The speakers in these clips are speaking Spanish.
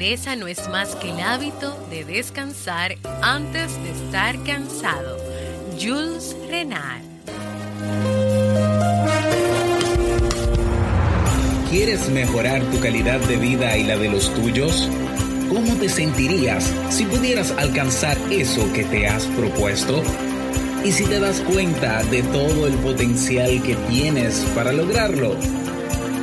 pereza no es más que el hábito de descansar antes de estar cansado. Jules Renard. ¿Quieres mejorar tu calidad de vida y la de los tuyos? ¿Cómo te sentirías si pudieras alcanzar eso que te has propuesto? ¿Y si te das cuenta de todo el potencial que tienes para lograrlo?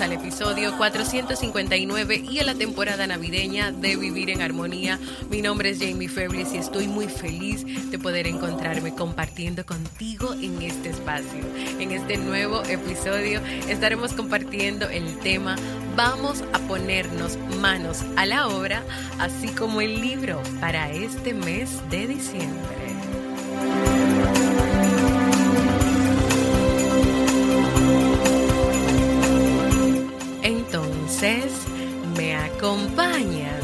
Al episodio 459 y a la temporada navideña de Vivir en Armonía. Mi nombre es Jamie Febles y estoy muy feliz de poder encontrarme compartiendo contigo en este espacio. En este nuevo episodio estaremos compartiendo el tema Vamos a ponernos manos a la obra, así como el libro para este mes de diciembre. ¿Me acompañas?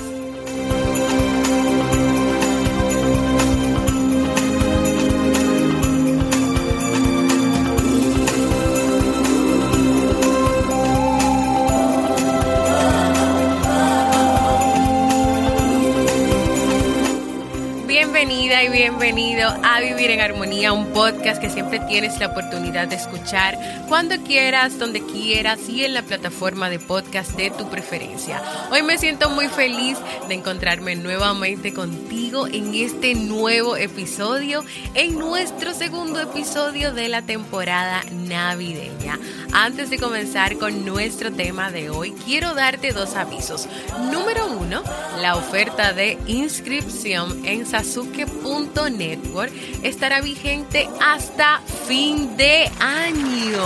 Bienvenida y bienvenido a Vivir en Armonía, un podcast que siempre tienes la oportunidad de escuchar cuando quieras, donde quieras y en la plataforma de podcast de tu preferencia. Hoy me siento muy feliz de encontrarme nuevamente contigo en este nuevo episodio, en nuestro segundo episodio de la temporada navideña. Antes de comenzar con nuestro tema de hoy, quiero darte dos avisos. Número uno, la oferta de inscripción en sasuke.network estará vigente hasta fin de año.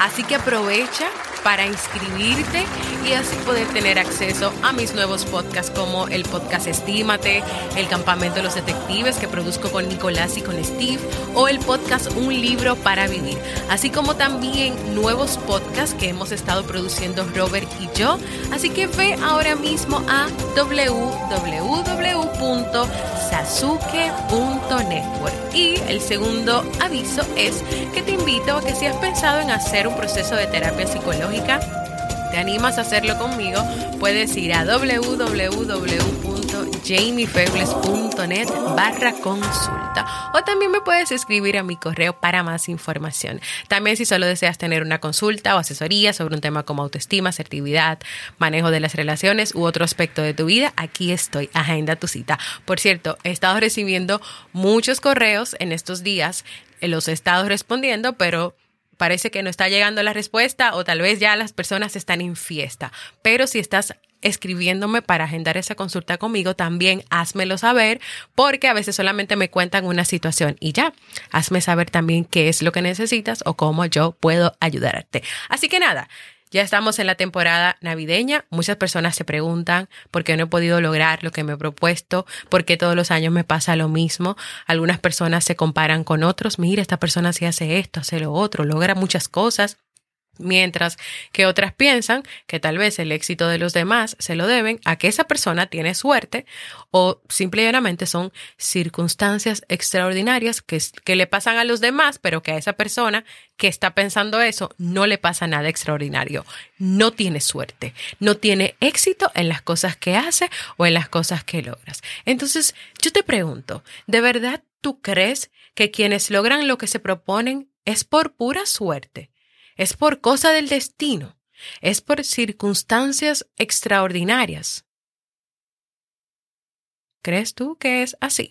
Así que aprovecha para inscribirte y así poder tener acceso a mis nuevos podcasts como el podcast Estímate, el Campamento de los Detectives que produzco con Nicolás y con Steve o el podcast Un libro para vivir, así como también nuevos podcasts que hemos estado produciendo Robert y yo. Así que ve ahora mismo a www.sasuke.network. Y el segundo aviso es que te invito a que si has pensado en hacer un proceso de terapia psicológica, te animas a hacerlo conmigo, puedes ir a www.jamiefebles.net barra consulta o también me puedes escribir a mi correo para más información. También si solo deseas tener una consulta o asesoría sobre un tema como autoestima, asertividad, manejo de las relaciones u otro aspecto de tu vida, aquí estoy, agenda tu cita. Por cierto, he estado recibiendo muchos correos en estos días, los he estado respondiendo, pero parece que no está llegando la respuesta o tal vez ya las personas están en fiesta. Pero si estás escribiéndome para agendar esa consulta conmigo, también házmelo saber porque a veces solamente me cuentan una situación y ya, hazme saber también qué es lo que necesitas o cómo yo puedo ayudarte. Así que nada, ya estamos en la temporada navideña. Muchas personas se preguntan por qué no he podido lograr lo que me he propuesto, por qué todos los años me pasa lo mismo. Algunas personas se comparan con otros. Mira, esta persona sí hace esto, hace lo otro, logra muchas cosas. Mientras que otras piensan que tal vez el éxito de los demás se lo deben a que esa persona tiene suerte o simplemente son circunstancias extraordinarias que, que, le pasan a los demás, pero que a esa persona que está pensando eso no le pasa nada extraordinario. No tiene suerte, no tiene éxito en las cosas que hace o en las cosas que logras. Entonces, yo te pregunto, ¿de verdad tú crees que quienes logran lo que se proponen es por pura suerte? Es por cosa del destino, es por circunstancias extraordinarias. ¿Crees tú que es así?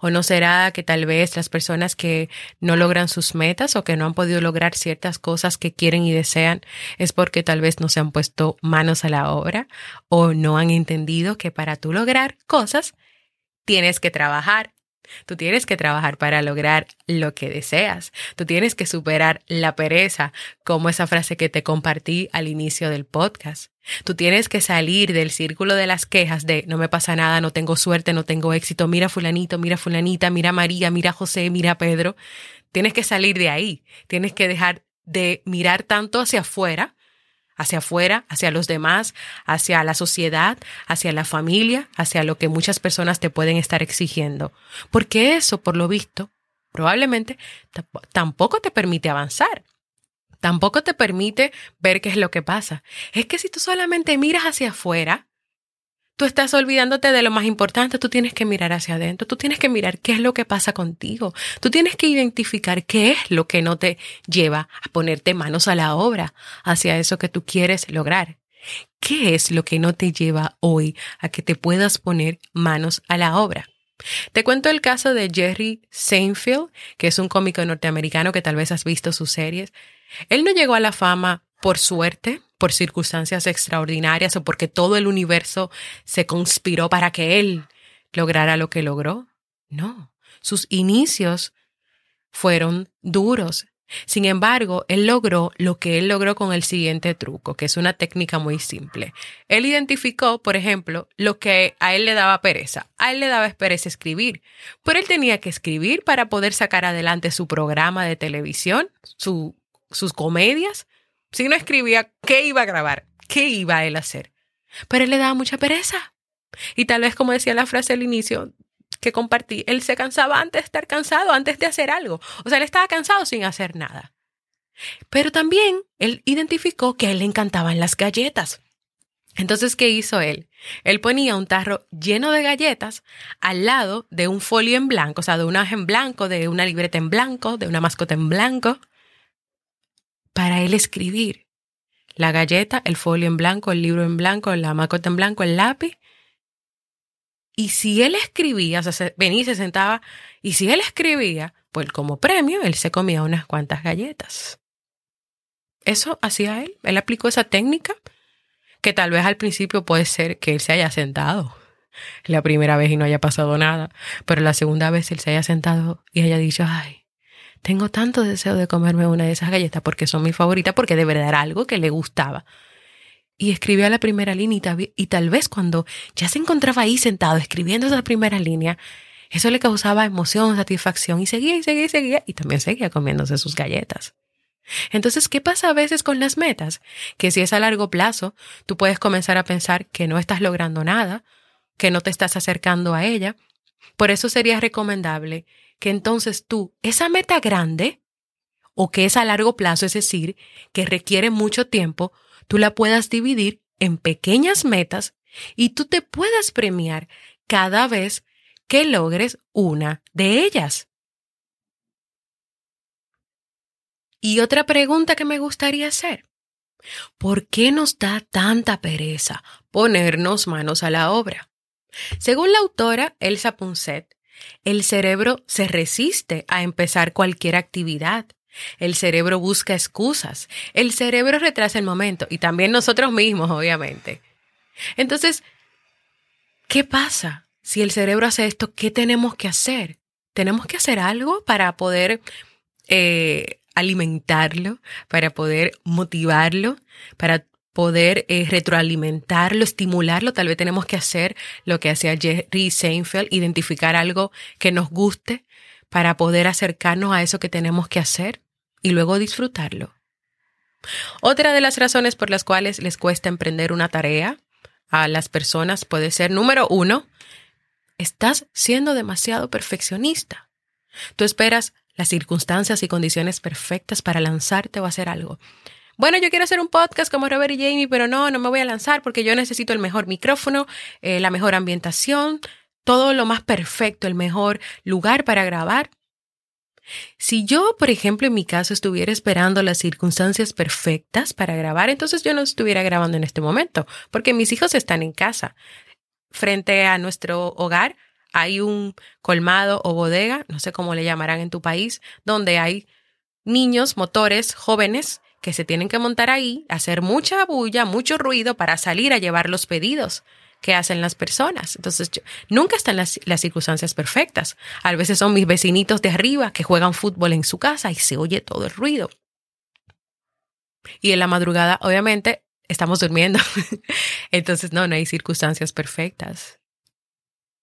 ¿O no será que tal vez las personas que no logran sus metas o que no han podido lograr ciertas cosas que quieren y desean es porque tal vez no se han puesto manos a la obra o no han entendido que para tú lograr cosas tienes que trabajar Tú tienes que trabajar para lograr lo que deseas. Tú tienes que superar la pereza, como esa frase que te compartí al inicio del podcast. Tú tienes que salir del círculo de las quejas de no me pasa nada, no tengo suerte, no tengo éxito, mira fulanito, mira fulanita, mira María, mira José, mira Pedro. Tienes que salir de ahí. Tienes que dejar de mirar tanto hacia afuera hacia afuera, hacia los demás, hacia la sociedad, hacia la familia, hacia lo que muchas personas te pueden estar exigiendo. Porque eso, por lo visto, probablemente tampoco te permite avanzar. Tampoco te permite ver qué es lo que pasa. Es que si tú solamente miras hacia afuera, Tú estás olvidándote de lo más importante, tú tienes que mirar hacia adentro, tú tienes que mirar qué es lo que pasa contigo, tú tienes que identificar qué es lo que no te lleva a ponerte manos a la obra hacia eso que tú quieres lograr. ¿Qué es lo que no te lleva hoy a que te puedas poner manos a la obra? Te cuento el caso de Jerry Seinfeld, que es un cómico norteamericano que tal vez has visto sus series. Él no llegó a la fama por suerte, por circunstancias extraordinarias o porque todo el universo se conspiró para que él lograra lo que logró. No, sus inicios fueron duros. Sin embargo, él logró lo que él logró con el siguiente truco, que es una técnica muy simple. Él identificó, por ejemplo, lo que a él le daba pereza. A él le daba pereza escribir, pero él tenía que escribir para poder sacar adelante su programa de televisión, su, sus comedias, si no escribía, ¿qué iba a grabar? ¿Qué iba él a hacer? Pero él le daba mucha pereza. Y tal vez, como decía la frase al inicio que compartí, él se cansaba antes de estar cansado, antes de hacer algo. O sea, él estaba cansado sin hacer nada. Pero también él identificó que a él le encantaban las galletas. Entonces, ¿qué hizo él? Él ponía un tarro lleno de galletas al lado de un folio en blanco, o sea, de una hoja en blanco, de una libreta en blanco, de una mascota en blanco, para él escribir. La galleta, el folio en blanco, el libro en blanco, la macota en blanco, el lápiz. Y si él escribía, o sea, venía y se sentaba, y si él escribía, pues como premio, él se comía unas cuantas galletas. Eso hacía él. Él aplicó esa técnica que tal vez al principio puede ser que él se haya sentado la primera vez y no haya pasado nada, pero la segunda vez él se haya sentado y haya dicho, ay, tengo tanto deseo de comerme una de esas galletas porque son mi favorita, porque de verdad era algo que le gustaba. Y escribía la primera línea y, tal vez cuando ya se encontraba ahí sentado escribiendo esa primera línea, eso le causaba emoción, satisfacción y seguía y seguía y seguía y también seguía comiéndose sus galletas. Entonces, ¿qué pasa a veces con las metas? Que si es a largo plazo, tú puedes comenzar a pensar que no estás logrando nada, que no te estás acercando a ella. Por eso sería recomendable que entonces tú, esa meta grande, o que es a largo plazo, es decir, que requiere mucho tiempo, tú la puedas dividir en pequeñas metas y tú te puedas premiar cada vez que logres una de ellas. Y otra pregunta que me gustaría hacer. ¿Por qué nos da tanta pereza ponernos manos a la obra? Según la autora Elsa Punset, el cerebro se resiste a empezar cualquier actividad. El cerebro busca excusas. El cerebro retrasa el momento y también nosotros mismos, obviamente. Entonces, ¿qué pasa? Si el cerebro hace esto, ¿qué tenemos que hacer? ¿Tenemos que hacer algo para poder eh, alimentarlo, para poder motivarlo, para poder eh, retroalimentarlo, estimularlo, tal vez tenemos que hacer lo que hacía Jerry Seinfeld, identificar algo que nos guste para poder acercarnos a eso que tenemos que hacer y luego disfrutarlo. Otra de las razones por las cuales les cuesta emprender una tarea a las personas puede ser, número uno, estás siendo demasiado perfeccionista. Tú esperas las circunstancias y condiciones perfectas para lanzarte o hacer algo bueno, yo quiero hacer un podcast como Robert y Jamie, pero no, no me voy a lanzar porque yo necesito el mejor micrófono, eh, la mejor ambientación, todo lo más perfecto, el mejor lugar para grabar. Si yo, por ejemplo, en mi caso estuviera esperando las circunstancias perfectas para grabar, entonces yo no estuviera grabando en este momento, porque mis hijos están en casa. Frente a nuestro hogar hay un colmado o bodega, no sé cómo le llamarán en tu país, donde hay niños, motores, jóvenes que se tienen que montar ahí, hacer mucha bulla, mucho ruido para salir a llevar los pedidos que hacen las personas. Entonces, nunca están las, circunstancias perfectas. A veces son mis vecinitos de arriba que juegan fútbol en su casa y se oye todo el ruido. Y en la madrugada, obviamente, estamos durmiendo. Entonces, no, no hay circunstancias perfectas.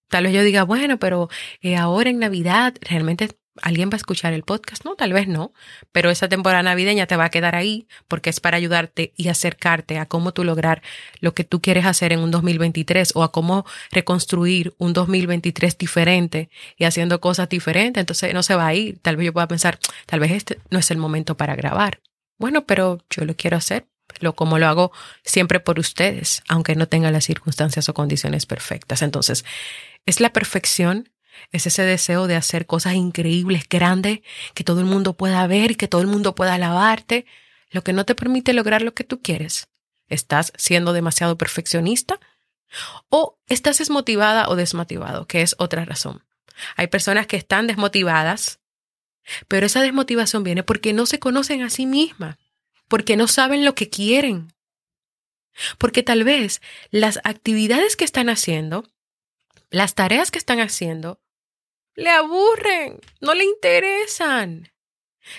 Tal vez yo diga, bueno, pero eh, ahora en Navidad realmente alguien va a escuchar el podcast. No, tal vez no, pero esa temporada navideña te va a quedar ahí porque es para ayudarte y acercarte a cómo tú lograr lo que tú quieres hacer en un 2023 o a cómo reconstruir un 2023 diferente y haciendo cosas diferentes. Entonces no se va a ir. Tal vez yo pueda pensar, tal vez este no es el momento para grabar. Bueno, pero yo lo quiero hacer lo como lo hago siempre por ustedes, aunque no tenga las circunstancias o condiciones perfectas. Entonces, es la perfección, es ese deseo de hacer cosas increíbles, grandes, que todo el mundo pueda ver y que todo el mundo pueda alabarte, lo que no te permite lograr lo que tú quieres. ¿Estás siendo demasiado perfeccionista? ¿O estás desmotivada o desmotivado? Que es otra razón. Hay personas que están desmotivadas, pero esa desmotivación viene porque no se conocen a sí mismas, porque no saben lo que quieren. Porque tal vez las actividades que están haciendo las tareas que están haciendo le aburren, no le interesan.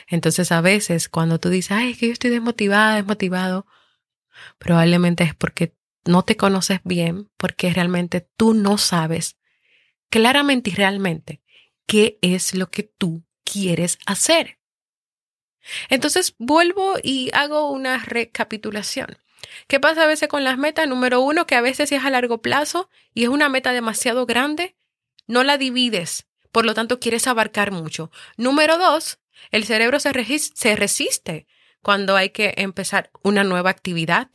Entonces a veces cuando tú dices, ay, es que yo estoy desmotivada, desmotivado, probablemente es porque no te conoces bien, porque realmente tú no sabes claramente y realmente qué es lo que tú quieres hacer. Entonces vuelvo y hago una recapitulación. ¿Qué pasa a veces con las metas? Número uno, que a veces es a largo plazo y es una meta demasiado grande, no la divides, por lo tanto quieres abarcar mucho. Número dos, el cerebro se, se resiste cuando hay que empezar una nueva actividad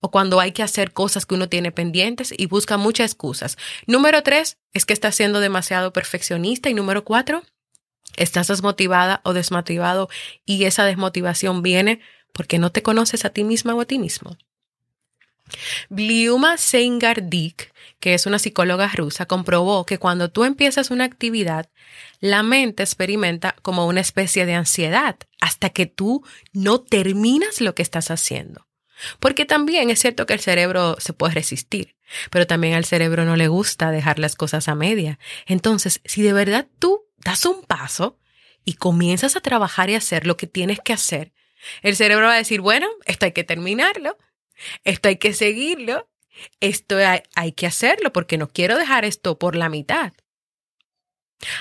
o cuando hay que hacer cosas que uno tiene pendientes y busca muchas excusas. Número tres, es que estás siendo demasiado perfeccionista. Y número cuatro, estás desmotivada o desmotivado y esa desmotivación viene porque no te conoces a ti misma o a ti mismo. Bliuma Sengardik, que es una psicóloga rusa, comprobó que cuando tú empiezas una actividad, la mente experimenta como una especie de ansiedad hasta que tú no terminas lo que estás haciendo. Porque también es cierto que el cerebro se puede resistir, pero también al cerebro no le gusta dejar las cosas a media. Entonces, si de verdad tú das un paso y comienzas a trabajar y hacer lo que tienes que hacer, el cerebro va a decir, bueno, esto hay que terminarlo, esto hay que seguirlo, esto hay, que hacerlo porque no quiero dejar esto por la mitad.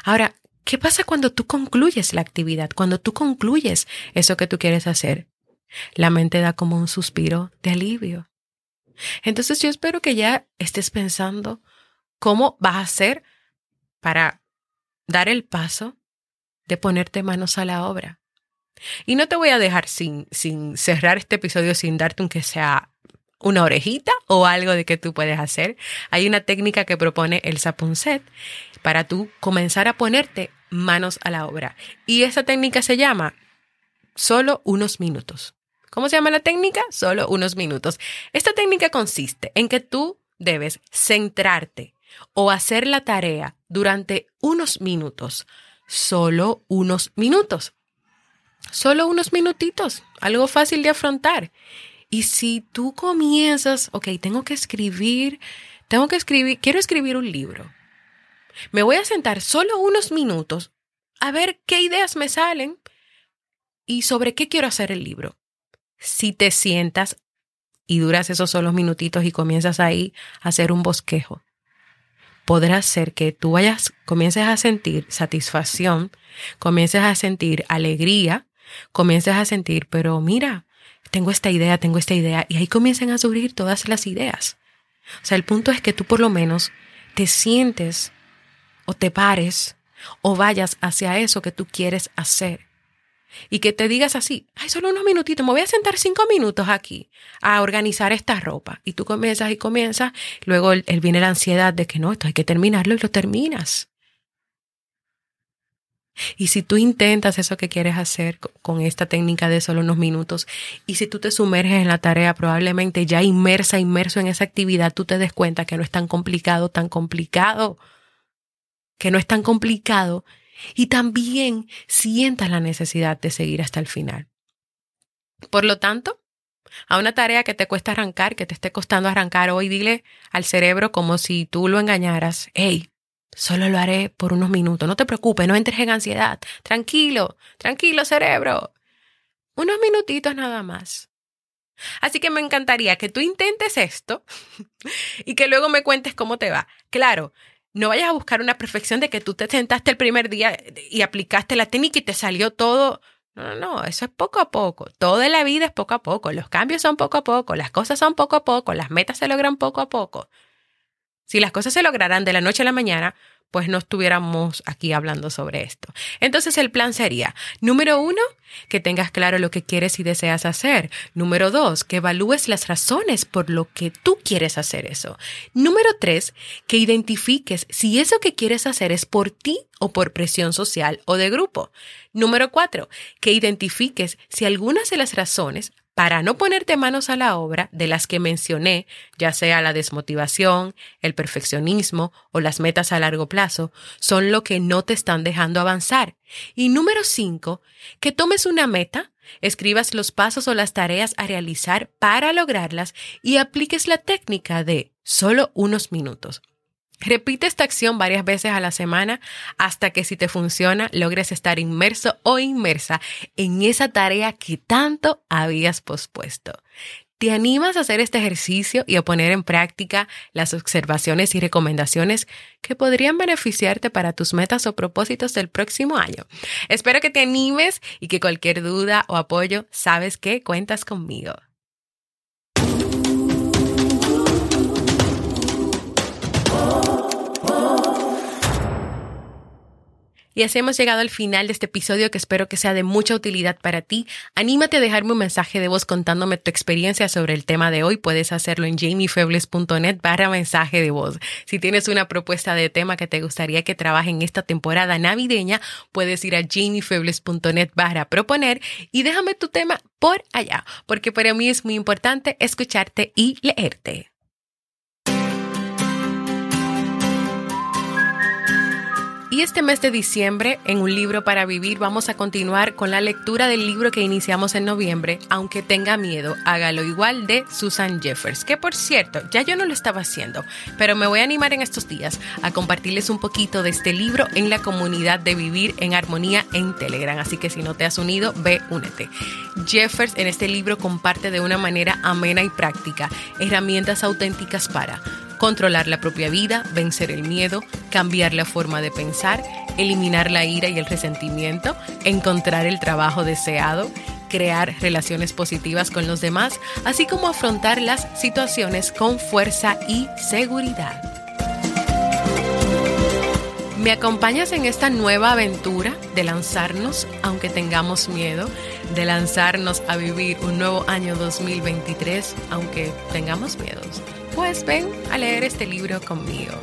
Ahora, ¿qué pasa cuando tú concluyes la actividad? Cuando tú concluyes eso que tú quieres hacer. La mente da como un suspiro de alivio. Entonces yo espero que ya estés pensando cómo vas a hacer para dar el paso de ponerte manos a la obra. Y no te voy a dejar sin, sin cerrar este episodio sin darte aunque sea una orejita o algo de que tú puedes hacer. Hay una técnica que propone el Sapunset para tú comenzar a ponerte manos a la obra. Y esa técnica se llama solo unos minutos. ¿Cómo se llama la técnica? Solo unos minutos. Esta técnica consiste en que tú debes centrarte o hacer la tarea durante unos minutos, solo unos minutos. Solo unos minutitos, algo fácil de afrontar. Y si tú comienzas, ok, tengo que escribir, tengo que escribir, quiero escribir un libro. Me voy a sentar solo unos minutos a ver qué ideas me salen y sobre qué quiero hacer el libro. Si te sientas y duras esos solos minutitos y comienzas ahí a hacer un bosquejo, podrá ser que tú vayas, comiences a sentir satisfacción, comiences a sentir alegría comiences a sentir, pero mira, tengo esta idea, tengo esta idea, y ahí comiencen a surgir todas las ideas. O sea, el punto es que tú por lo menos te sientes o te pares o vayas hacia eso que tú quieres hacer. Y que te digas así, ay, solo unos minutitos, me voy a sentar cinco minutos aquí a organizar esta ropa. Y tú comienzas y comienzas, luego él, viene la ansiedad de que no, esto hay que terminarlo y lo terminas. Y si tú intentas eso que quieres hacer con esta técnica de solo unos minutos, y si tú te sumerges en la tarea, probablemente ya inmersa, inmerso en esa actividad, tú te des cuenta que no es tan complicado, tan complicado. que no es tan complicado y también sientas la necesidad de seguir hasta el final. Por lo tanto, a una tarea que te cuesta arrancar, que te esté costando arrancar hoy, dile al cerebro como si tú lo engañaras, hey, solo lo haré por unos minutos, no te preocupes, no entres en ansiedad, tranquilo, tranquilo cerebro, unos minutitos nada más. Así que me encantaría que tú intentes esto y que luego me cuentes cómo te va. Claro, no vayas a buscar una perfección de que tú te sentaste el primer día y aplicaste la técnica y te salió todo no, no, no, eso es poco a poco. Toda la vida es poco a poco. Los cambios son poco a poco, las cosas son poco a poco, las metas se logran poco a poco. Si las cosas se lograran de la noche a la mañana, pues no estuviéramos aquí hablando sobre esto. Entonces el plan sería, número uno, que tengas claro lo que quieres y deseas hacer. Número dos, que evalúes las razones por lo que tú quieres hacer eso. Número tres, que identifiques si eso que quieres hacer es por ti o por presión social o de grupo. Número cuatro, que identifiques si algunas de las razones para no ponerte manos a la obra de las que mencioné, ya sea la desmotivación, el perfeccionismo o las metas a largo plazo, son lo que no te están dejando avanzar. Y número cinco, que tomes una meta, escribas los pasos o las tareas a realizar para lograrlas y apliques la técnica de solo unos minutos. Repite esta acción varias veces a la semana hasta que si te funciona logres estar inmerso o inmersa en esa tarea que tanto habías pospuesto. ¿Te animas a hacer este ejercicio y a poner en práctica las observaciones y recomendaciones que podrían beneficiarte para tus metas o propósitos del próximo año? Espero que te animes y que cualquier duda o apoyo sabes que cuentas conmigo. Y así hemos llegado al final de este episodio que espero que sea de mucha utilidad para ti. Anímate a dejarme un mensaje de voz contándome tu experiencia sobre el tema de hoy. Puedes hacerlo en jamiefebles.net barra mensaje de voz. Si tienes una propuesta de tema que te gustaría que trabaje en esta temporada navideña, puedes ir a jamiefebles.net barra proponer y déjame tu tema por allá, porque para mí es muy importante escucharte y leerte. Y este mes de diciembre, en un libro para vivir, vamos a continuar con la lectura del libro que iniciamos en noviembre, Aunque tenga miedo, hágalo igual de Susan Jeffers, que por cierto, ya yo no lo estaba haciendo, pero me voy a animar en estos días a compartirles un poquito de este libro en la comunidad de Vivir en Armonía en Telegram, así que si no te has unido, ve, únete. Jeffers en este libro comparte de una manera amena y práctica herramientas auténticas para controlar la propia vida, vencer el miedo, cambiar la forma de pensar, eliminar la ira y el resentimiento, encontrar el trabajo deseado, crear relaciones positivas con los demás, así como afrontar las situaciones con fuerza y seguridad. ¿Me acompañas en esta nueva aventura de lanzarnos, aunque tengamos miedo, de lanzarnos a vivir un nuevo año 2023, aunque tengamos miedos? Pues ven a leer este libro conmigo.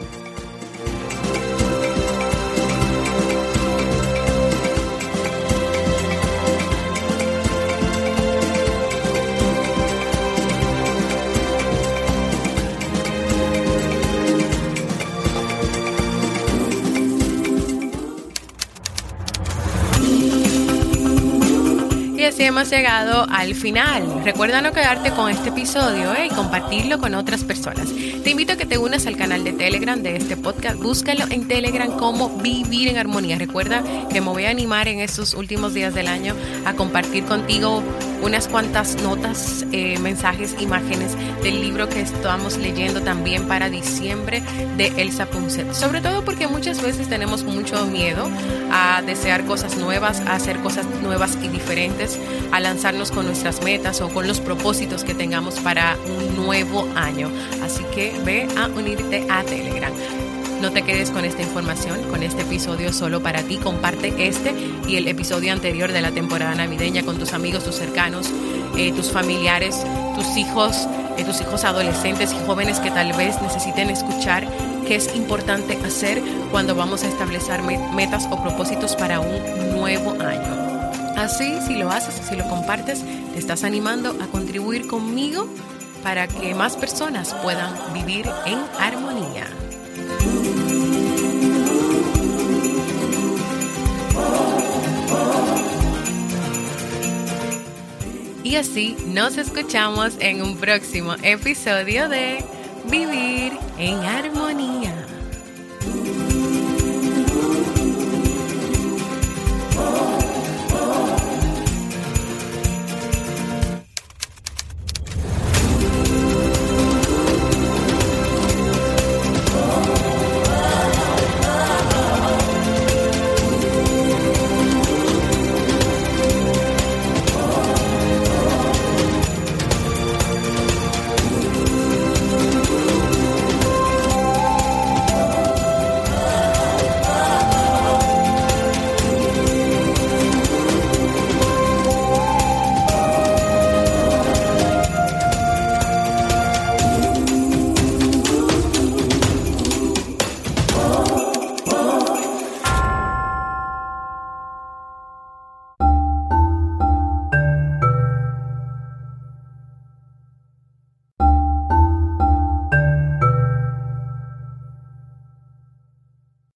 Hemos llegado al final. Recuerda no quedarte con este episodio eh, y compartirlo con otras personas. Te invito a que te unas al canal de Telegram de este podcast. Búscalo en Telegram como Vivir en Armonía. Recuerda que me voy a animar en estos últimos días del año a compartir contigo unas cuantas notas, eh, mensajes, imágenes del libro que estamos leyendo también para diciembre de Elsa Punset. Sobre todo porque muchas veces tenemos mucho miedo a desear cosas nuevas, a hacer cosas nuevas y diferentes, a lanzarnos con nuestras metas o con los propósitos que tengamos para un nuevo año. Así que ve a unirte a Telegram. No te quedes con esta información, con este episodio solo para ti. Comparte este y el episodio anterior de la temporada navideña con tus amigos, tus cercanos, eh, tus familiares, tus hijos, eh, tus hijos adolescentes y jóvenes que tal vez necesiten escuchar qué es importante hacer cuando vamos a establecer metas o propósitos para un nuevo año. Así, si lo haces, si lo compartes, te estás animando a contribuir conmigo para que más personas puedan vivir en armonía. Y así nos escuchamos en un próximo episodio de Vivir en Armonía.